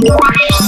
Bye.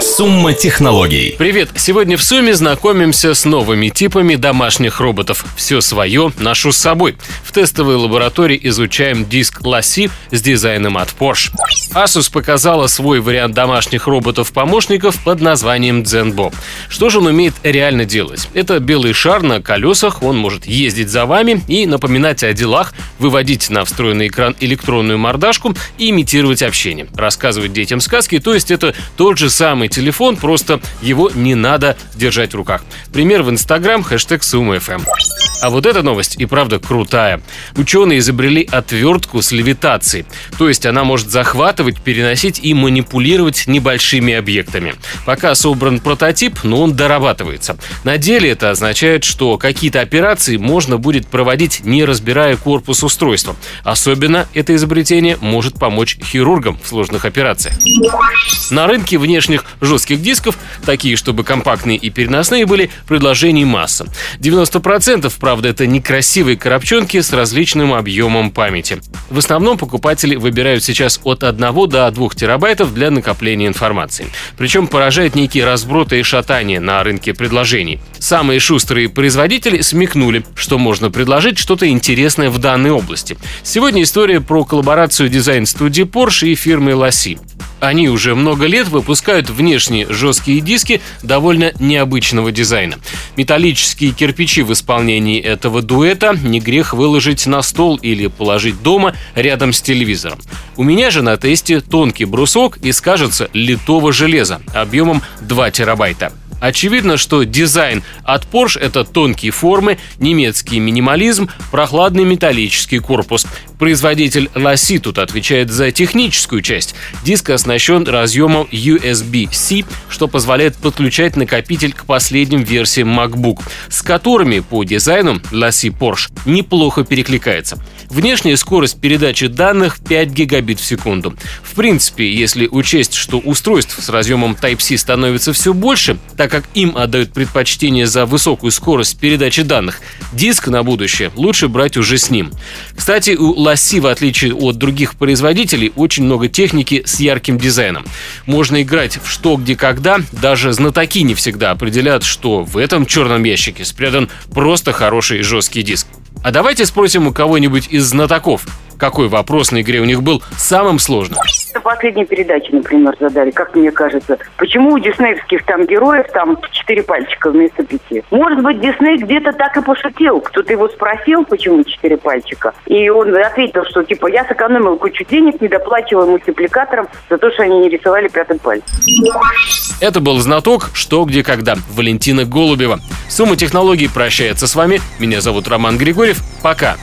Сумма технологий. Привет! Сегодня в Сумме знакомимся с новыми типами домашних роботов. Все свое ношу с собой. В тестовой лаборатории изучаем диск Lassi с дизайном от Porsche. Asus показала свой вариант домашних роботов-помощников под названием Zenbo. Что же он умеет реально делать? Это белый шар на колесах, он может ездить за вами и напоминать о делах, выводить на встроенный экран электронную мордашку и имитировать общение, рассказывать детям сказки, то есть это тот же самый телефон, просто его не надо держать в руках. Пример в Инстаграм, хэштег SumFM. А вот эта новость и правда крутая. Ученые изобрели отвертку с левитацией. То есть она может захватывать, переносить и манипулировать небольшими объектами. Пока собран прототип, но он дорабатывается. На деле это означает, что какие-то операции можно будет проводить, не разбирая корпус устройства. Особенно это изобретение может помочь хирургам в сложных операциях. На рынке внешних жестких дисков, такие, чтобы компактные и переносные были, предложений масса. 90% правда это некрасивые коробчонки с различным объемом памяти. В основном покупатели выбирают сейчас от 1 до 2 терабайтов для накопления информации. Причем поражает некие разброты и шатания на рынке предложений. Самые шустрые производители смекнули, что можно предложить что-то интересное в данной области. Сегодня история про коллаборацию дизайн-студии Porsche и фирмы Lassi. Они уже много лет выпускают внешние жесткие диски довольно необычного дизайна. Металлические кирпичи в исполнении этого дуэта не грех выложить на стол или положить дома рядом с телевизором. У меня же на тесте тонкий брусок из, кажется, литого железа объемом 2 терабайта. Очевидно, что дизайн от Porsche – это тонкие формы, немецкий минимализм, прохладный металлический корпус. Производитель Lassi тут отвечает за техническую часть. Диск оснащен разъемом USB-C, что позволяет подключать накопитель к последним версиям MacBook, с которыми по дизайну Lassi Porsche неплохо перекликается. Внешняя скорость передачи данных 5 гигабит в секунду. В принципе, если учесть, что устройств с разъемом Type-C становится все больше, так как им отдают предпочтение за высокую скорость передачи данных, диск на будущее лучше брать уже с ним. Кстати, у Lassi, в отличие от других производителей, очень много техники с ярким дизайном. Можно играть в что, где, когда, даже знатоки не всегда определяют, что в этом черном ящике спрятан просто хороший жесткий диск. А давайте спросим у кого-нибудь из знатоков, какой вопрос на игре у них был самым сложным. Последней передаче, например, задали, как мне кажется, почему у диснеевских там героев там четыре пальчика вместо пяти? Может быть, Дисней где-то так и пошутил. Кто-то его спросил, почему четыре пальчика, и он ответил, что типа я сэкономил кучу денег, не доплачивая мультипликаторам за то, что они не рисовали пятый палец. Это был знаток «Что, где, когда» Валентина Голубева. Сумма технологий прощается с вами. Меня зовут Роман Григорьев. Пока.